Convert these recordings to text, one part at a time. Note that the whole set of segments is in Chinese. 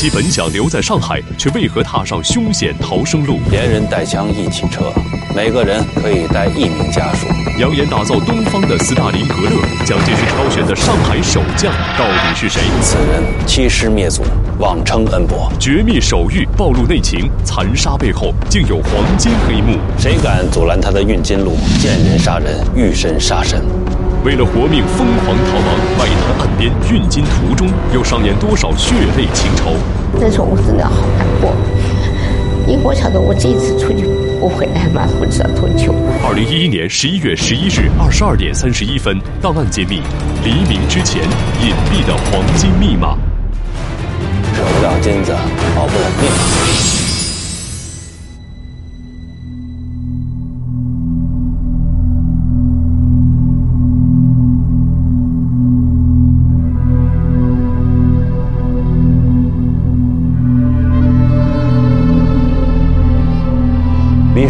小夫妻本想留在上海，却为何踏上凶险逃生路？连人带枪一起撤，每个人可以带一名家属。扬言打造东方的斯大林格勒，蒋介石挑选的上海守将到底是谁？此人欺师灭祖，妄称恩伯，绝密手谕暴露内情，残杀背后竟有黄金黑幕。谁敢阻拦他的运金路？见人杀人，遇神杀神。为了活命，疯狂逃亡，外滩岸边运金途中，又上演多少血泪情仇？那时候我真的好难过，因为我晓得我这一次出去不回来嘛，不知道多久。二零一一年十一月十一日二十二点三十一分，档案揭秘：黎明之前隐蔽的黄金密码。扯不了金子，保不了命。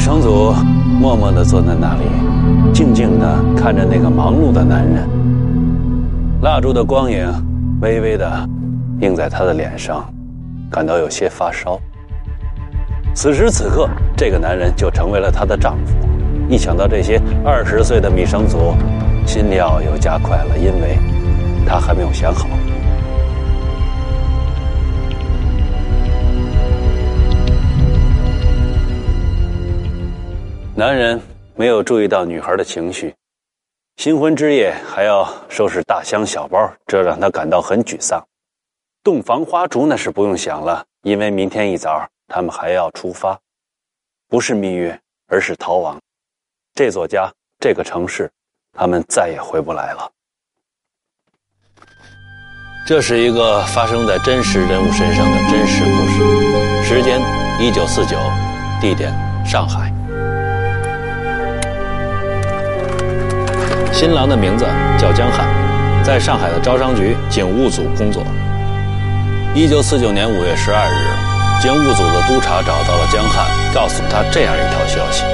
生祖默默地坐在那里，静静地看着那个忙碌的男人。蜡烛的光影微微地映在他的脸上，感到有些发烧。此时此刻，这个男人就成为了她的丈夫。一想到这些，二十岁的米生祖心跳又加快了，因为他还没有想好。男人没有注意到女孩的情绪，新婚之夜还要收拾大箱小包，这让他感到很沮丧。洞房花烛那是不用想了，因为明天一早他们还要出发，不是蜜月，而是逃亡。这座家，这个城市，他们再也回不来了。这是一个发生在真实人物身上的真实故事，时间一九四九，地点上海。新郎的名字叫江汉，在上海的招商局警务组工作。一九四九年五月十二日，警务组的督察找到了江汉，告诉他这样一条消息：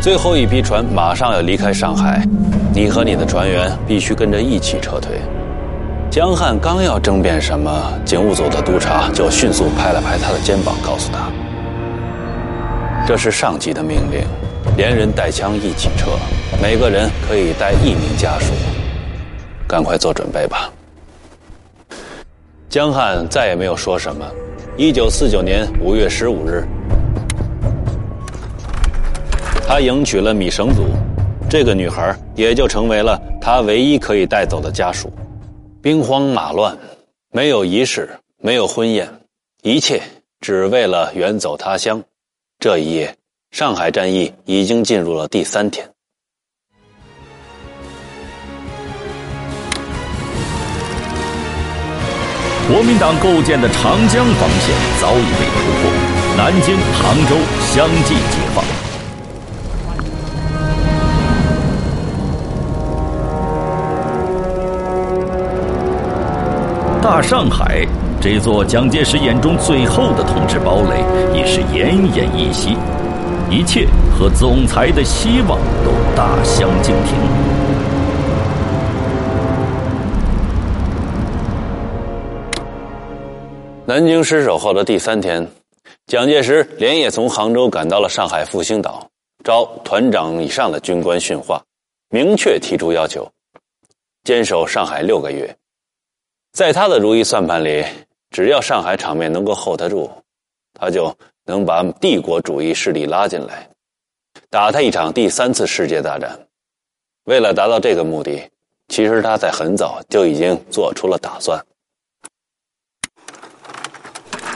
最后一批船马上要离开上海，你和你的船员必须跟着一起撤退。江汉刚要争辩什么，警务组的督察就迅速拍了拍他的肩膀，告诉他：“这是上级的命令。”连人带枪一起撤，每个人可以带一名家属，赶快做准备吧。江汉再也没有说什么。一九四九年五月十五日，他迎娶了米绳祖，这个女孩也就成为了他唯一可以带走的家属。兵荒马乱，没有仪式，没有婚宴，一切只为了远走他乡。这一夜。上海战役已经进入了第三天，国民党构建的长江防线早已被突破，南京、杭州相继解放。大上海这座蒋介石眼中最后的统治堡垒已是奄奄一息。一切和总裁的希望都大相径庭。南京失守后的第三天，蒋介石连夜从杭州赶到了上海复兴岛，招团长以上的军官训话，明确提出要求：坚守上海六个月。在他的如意算盘里，只要上海场面能够 hold 得住，他就。能把帝国主义势力拉进来，打他一场第三次世界大战。为了达到这个目的，其实他在很早就已经做出了打算。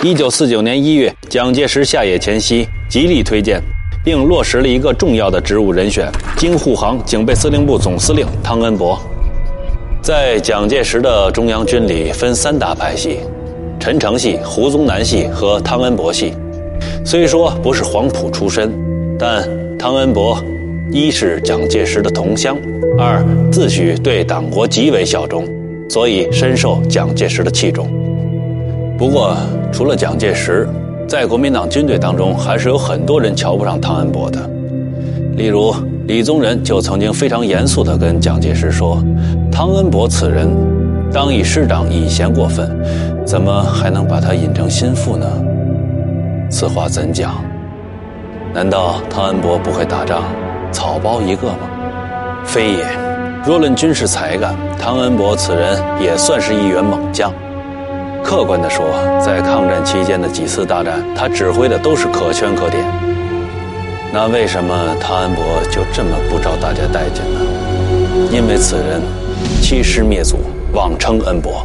一九四九年一月，蒋介石下野前夕，极力推荐并落实了一个重要的职务人选——京沪杭警备司令部总司令汤恩伯。在蒋介石的中央军里，分三大派系：陈诚系、胡宗南系和汤恩伯系。虽说不是黄埔出身，但汤恩伯一是蒋介石的同乡，二自诩对党国极为效忠，所以深受蒋介石的器重。不过，除了蒋介石，在国民党军队当中，还是有很多人瞧不上汤恩伯的。例如，李宗仁就曾经非常严肃地跟蒋介石说：“汤恩伯此人，当一师长已嫌过分，怎么还能把他引成心腹呢？此话怎讲？难道汤恩伯不会打仗，草包一个吗？非也。若论军事才干，汤恩伯此人也算是一员猛将。客观地说，在抗战期间的几次大战，他指挥的都是可圈可点。那为什么汤恩伯就这么不招大家待见呢？因为此人欺师灭祖，妄称恩伯。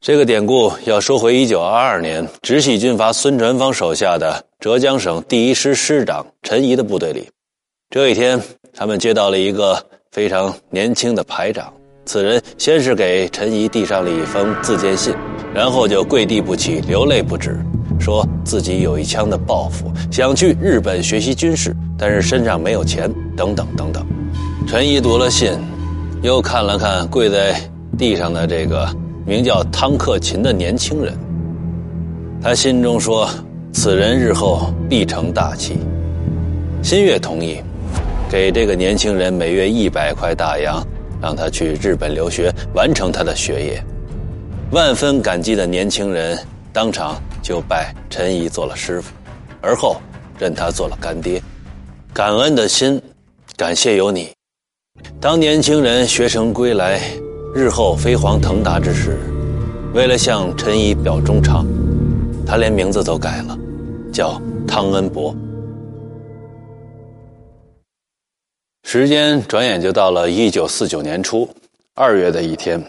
这个典故要说回一九二二年，直系军阀孙传芳手下的浙江省第一师师长陈仪的部队里，这一天，他们接到了一个非常年轻的排长。此人先是给陈仪递上了一封自荐信，然后就跪地不起，流泪不止，说自己有一腔的抱负，想去日本学习军事，但是身上没有钱，等等等等。陈仪读了信，又看了看跪在地上的这个名叫汤克勤的年轻人，他心中说：“此人日后必成大器。”新月同意，给这个年轻人每月一百块大洋。让他去日本留学，完成他的学业。万分感激的年轻人当场就拜陈仪做了师傅，而后认他做了干爹。感恩的心，感谢有你。当年轻人学成归来，日后飞黄腾达之时，为了向陈仪表忠诚，他连名字都改了，叫汤恩伯。时间转眼就到了一九四九年初二月的一天，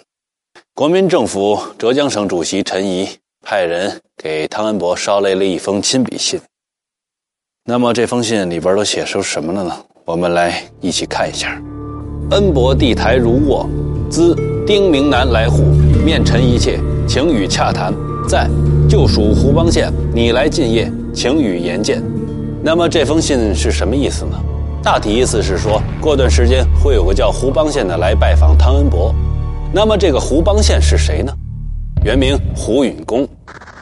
国民政府浙江省主席陈仪派人给汤恩伯捎来了一封亲笔信。那么这封信里边都写出什么了呢？我们来一起看一下。恩伯地台如卧，兹丁明南来沪，面陈一切，请与洽谈。在就属胡邦县，你来进谒，请与言见。那么这封信是什么意思呢？大体意思是说，过段时间会有个叫胡邦宪的来拜访汤恩伯。那么这个胡邦宪是谁呢？原名胡允恭，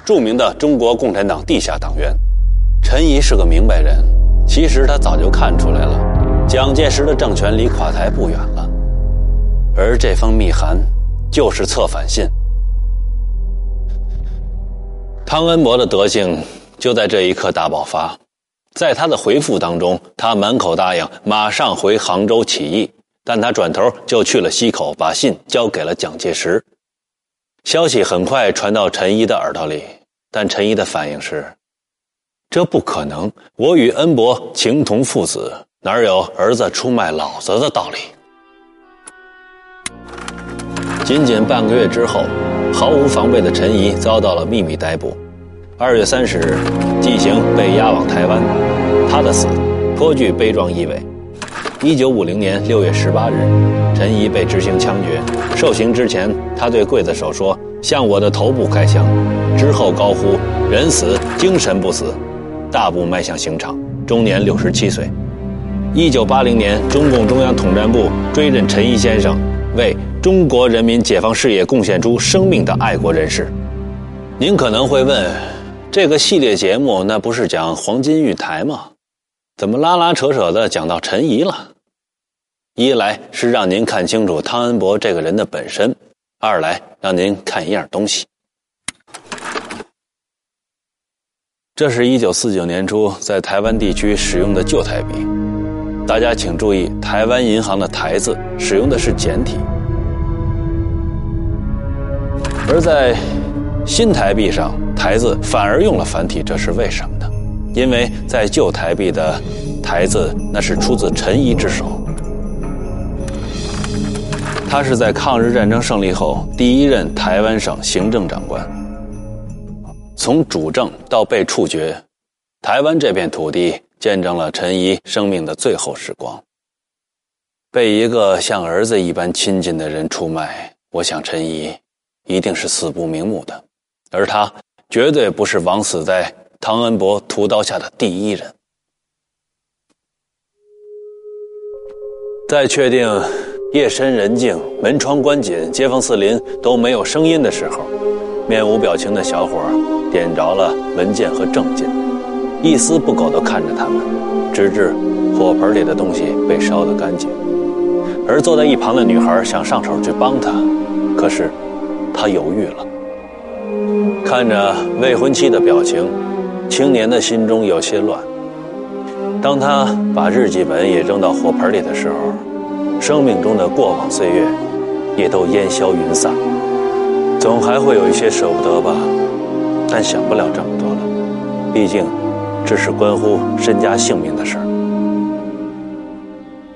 著名的中国共产党地下党员。陈仪是个明白人，其实他早就看出来了，蒋介石的政权离垮台不远了。而这封密函就是策反信。汤恩伯的德行就在这一刻大爆发。在他的回复当中，他满口答应马上回杭州起义，但他转头就去了西口，把信交给了蒋介石。消息很快传到陈仪的耳朵里，但陈仪的反应是：“这不可能，我与恩伯情同父子，哪有儿子出卖老子的道理？”仅仅半个月之后，毫无防备的陈仪遭到了秘密逮捕。二月三十日，纪行被押往台湾，他的死颇具悲壮意味。一九五零年六月十八日，陈仪被执行枪决。受刑之前，他对刽子手说：“向我的头部开枪。”之后高呼：“人死，精神不死。”大步迈向刑场，终年六十七岁。一九八零年，中共中央统战部追认陈仪先生为中国人民解放事业贡献出生命的爱国人士。您可能会问。这个系列节目那不是讲黄金玉台吗？怎么拉拉扯扯的讲到陈仪了？一来是让您看清楚汤恩伯这个人的本身，二来让您看一样东西。这是一九四九年初在台湾地区使用的旧台币，大家请注意，台湾银行的“台”字使用的是简体，而在新台币上。台字反而用了繁体，这是为什么呢？因为在旧台币的台字，那是出自陈仪之手。他是在抗日战争胜利后第一任台湾省行政长官，从主政到被处决，台湾这片土地见证了陈仪生命的最后时光。被一个像儿子一般亲近的人出卖，我想陈仪一定是死不瞑目的，而他。绝对不是枉死在汤恩伯屠刀下的第一人。在确定夜深人静、门窗关紧、街坊四邻都没有声音的时候，面无表情的小伙点着了文件和证件，一丝不苟地看着他们，直至火盆里的东西被烧得干净。而坐在一旁的女孩想上手去帮他，可是他犹豫了。看着未婚妻的表情，青年的心中有些乱。当他把日记本也扔到火盆里的时候，生命中的过往岁月也都烟消云散，总还会有一些舍不得吧，但想不了这么多了，毕竟这是关乎身家性命的事儿。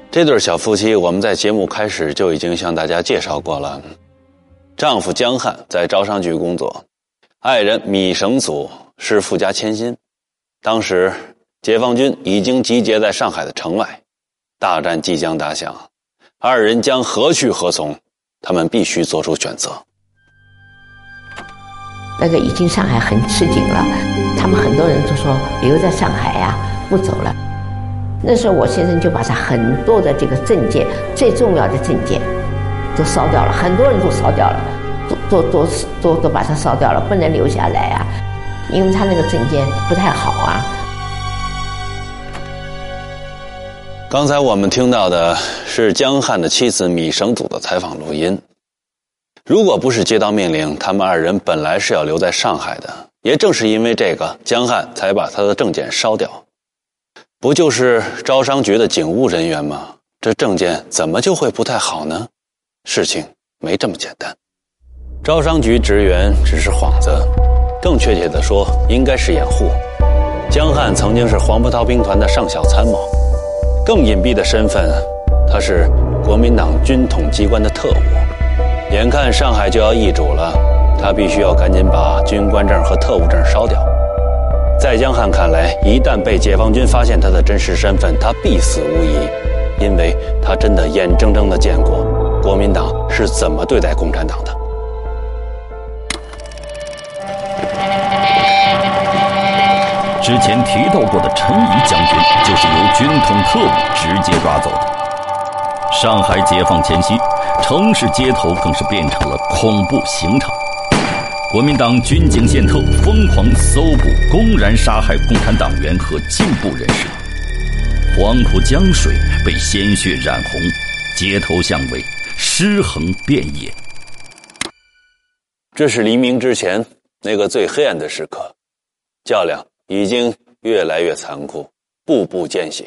这对小夫妻，我们在节目开始就已经向大家介绍过了。丈夫江汉在招商局工作，爱人米绳祖是富家千金。当时解放军已经集结在上海的城外，大战即将打响，二人将何去何从？他们必须做出选择。那个已经上海很吃紧了，他们很多人都说留在上海呀，不走了。那时候我先生就把他很多的这个证件，最重要的证件，都烧掉了，很多人都烧掉了，都都都都把它烧掉了，不能留下来啊，因为他那个证件不太好啊。刚才我们听到的是江汉的妻子米绳祖的采访录音。如果不是接到命令，他们二人本来是要留在上海的。也正是因为这个，江汉才把他的证件烧掉。不就是招商局的警务人员吗？这证件怎么就会不太好呢？事情没这么简单。招商局职员只是幌子，更确切的说，应该是掩护。江汉曾经是黄伯韬兵团的上校参谋，更隐蔽的身份，他是国民党军统机关的特务。眼看上海就要易主了，他必须要赶紧把军官证和特务证烧掉。在江汉看来，一旦被解放军发现他的真实身份，他必死无疑，因为他真的眼睁睁地见过国民党是怎么对待共产党的。之前提到过的陈仪将军，就是由军统特务直接抓走的。上海解放前夕，城市街头更是变成了恐怖刑场。国民党军警宪特疯狂搜捕、公然杀害共产党员和进步人士，黄浦江水被鲜血染红，街头巷尾尸横遍野。这是黎明之前那个最黑暗的时刻，较量已经越来越残酷，步步见血，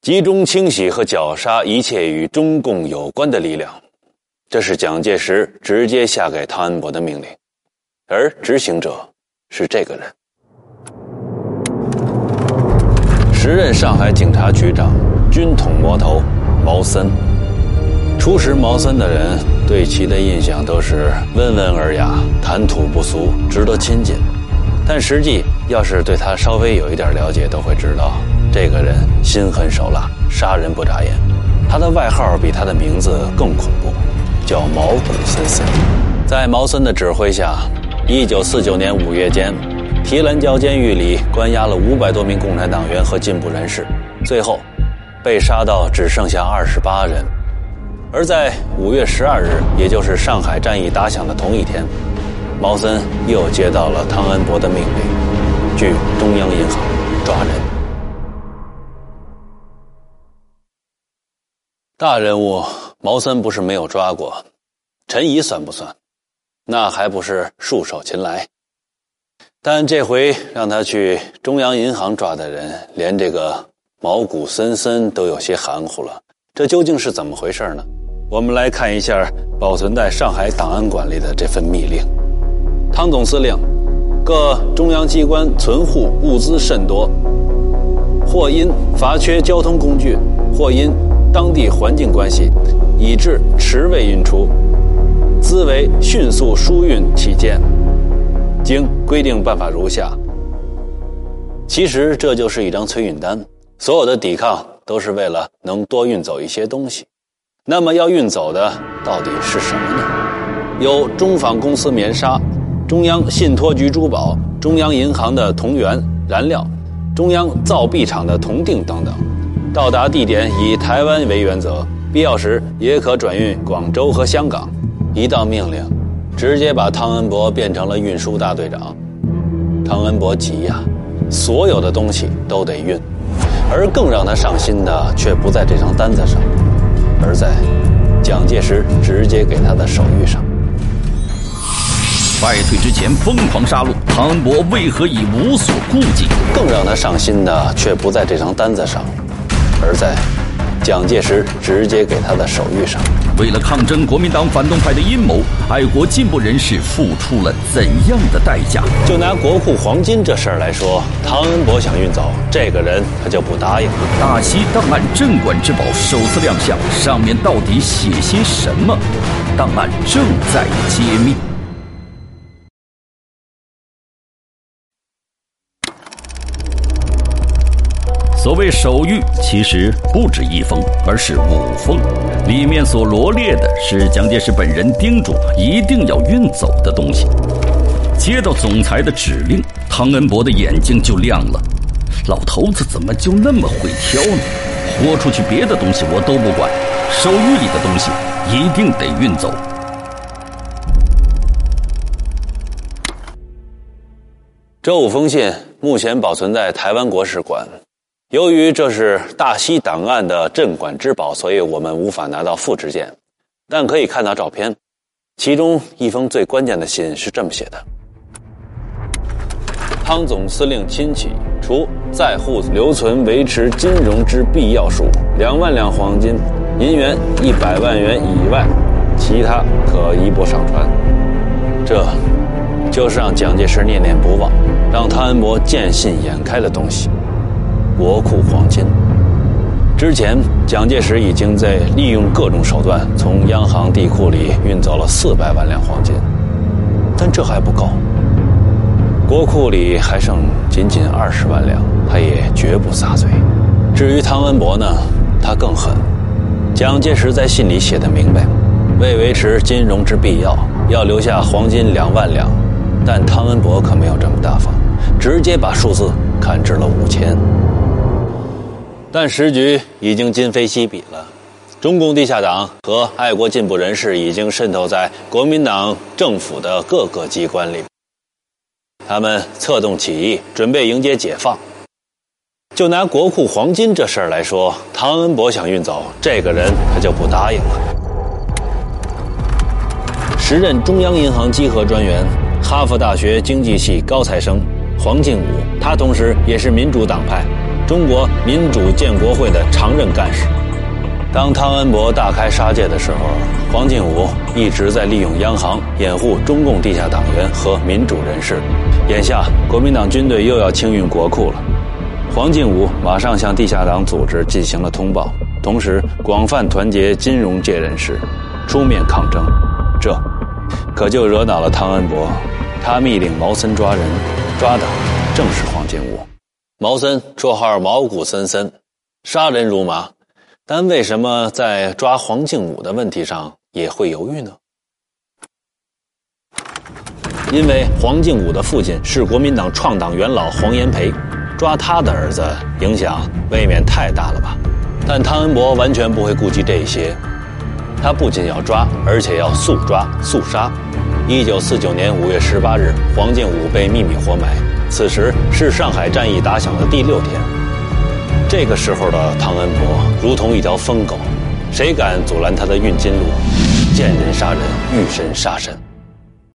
集中清洗和绞杀一切与中共有关的力量。这是蒋介石直接下给汤恩伯的命令，而执行者是这个人——时任上海警察局长、军统魔头毛森。初识毛森的人对其的印象都是温文尔雅、谈吐不俗、值得亲近。但实际要是对他稍微有一点了解，都会知道这个人心狠手辣，杀人不眨眼。他的外号比他的名字更恐怖。叫毛骨森森，在毛森的指挥下，一九四九年五月间，提篮桥监狱里关押了五百多名共产党员和进步人士，最后被杀到只剩下二十八人。而在五月十二日，也就是上海战役打响的同一天，毛森又接到了汤恩伯的命令，去中央银行抓人。大人物。毛森不是没有抓过，陈仪算不算？那还不是束手擒来。但这回让他去中央银行抓的人，连这个毛骨森森都有些含糊了。这究竟是怎么回事呢？我们来看一下保存在上海档案馆里的这份密令：汤总司令，各中央机关存户物资甚多，或因乏缺交通工具，或因当地环境关系。以致迟未运出，兹为迅速疏运起见，经规定办法如下。其实这就是一张催运单，所有的抵抗都是为了能多运走一些东西。那么要运走的到底是什么呢？有中纺公司棉纱、中央信托局珠宝、中央银行的铜元燃料、中央造币厂的铜锭等等。到达地点以台湾为原则。必要时也可转运广州和香港。一道命令，直接把汤恩伯变成了运输大队长。汤恩伯急呀，所有的东西都得运，而更让他上心的却不在这张单子上，而在蒋介石直接给他的手谕上。败退之前疯狂杀戮，唐恩伯为何已无所顾忌？更让他上心的却不在这张单子上，而在蒋介石直接给他的手谕上。为了抗争国民党反动派的阴谋，爱国进步人士付出了怎样的代价？就拿国库黄金这事儿来说，唐恩伯想运走这个人，他就不答应。大西档案镇馆之宝首次亮相，上面到底写些什么？档案正在揭秘。所谓手谕，其实不止一封，而是五封。里面所罗列的是蒋介石本人叮嘱一定要运走的东西。接到总裁的指令，汤恩伯的眼睛就亮了。老头子怎么就那么会挑呢？豁出去别的东西我都不管，手谕里的东西一定得运走。这五封信目前保存在台湾国史馆。由于这是大西档案的镇馆之宝，所以我们无法拿到复制件，但可以看到照片。其中一封最关键的信是这么写的：“汤总司令亲启，除在沪留存维持金融之必要数两万两黄金、银元一百万元以外，其他可一拨上传。”这，就是让蒋介石念念不忘，让汤恩伯见信眼开的东西。国库黄金。之前，蒋介石已经在利用各种手段从央行地库里运走了四百万两黄金，但这还不够。国库里还剩仅仅二十万两，他也绝不撒嘴。至于汤恩伯呢，他更狠。蒋介石在信里写的明白，为维持金融之必要，要留下黄金两万两，但汤恩伯可没有这么大方，直接把数字砍至了五千。但时局已经今非昔比了，中共地下党和爱国进步人士已经渗透在国民党政府的各个机关里，他们策动起义，准备迎接解放。就拿国库黄金这事儿来说，汤恩伯想运走这个人，他就不答应了。时任中央银行稽核专员、哈佛大学经济系高材生黄敬武，他同时也是民主党派。中国民主建国会的常任干事。当汤恩伯大开杀戒的时候，黄敬武一直在利用央行掩护中共地下党员和民主人士。眼下国民党军队又要清运国库了，黄敬武马上向地下党组织进行了通报，同时广泛团结金融界人士，出面抗争。这可就惹恼了汤恩伯，他密令毛森抓人，抓的正是黄敬武。毛森，绰号毛骨森森，杀人如麻，但为什么在抓黄敬武的问题上也会犹豫呢？因为黄敬武的父亲是国民党创党元老黄炎培，抓他的儿子影响未免太大了吧？但汤恩伯完全不会顾及这些，他不仅要抓，而且要速抓速杀。一九四九年五月十八日，黄敬武被秘密活埋。此时是上海战役打响的第六天，这个时候的汤恩伯如同一条疯狗，谁敢阻拦他的运金路？见人杀人，遇神杀神。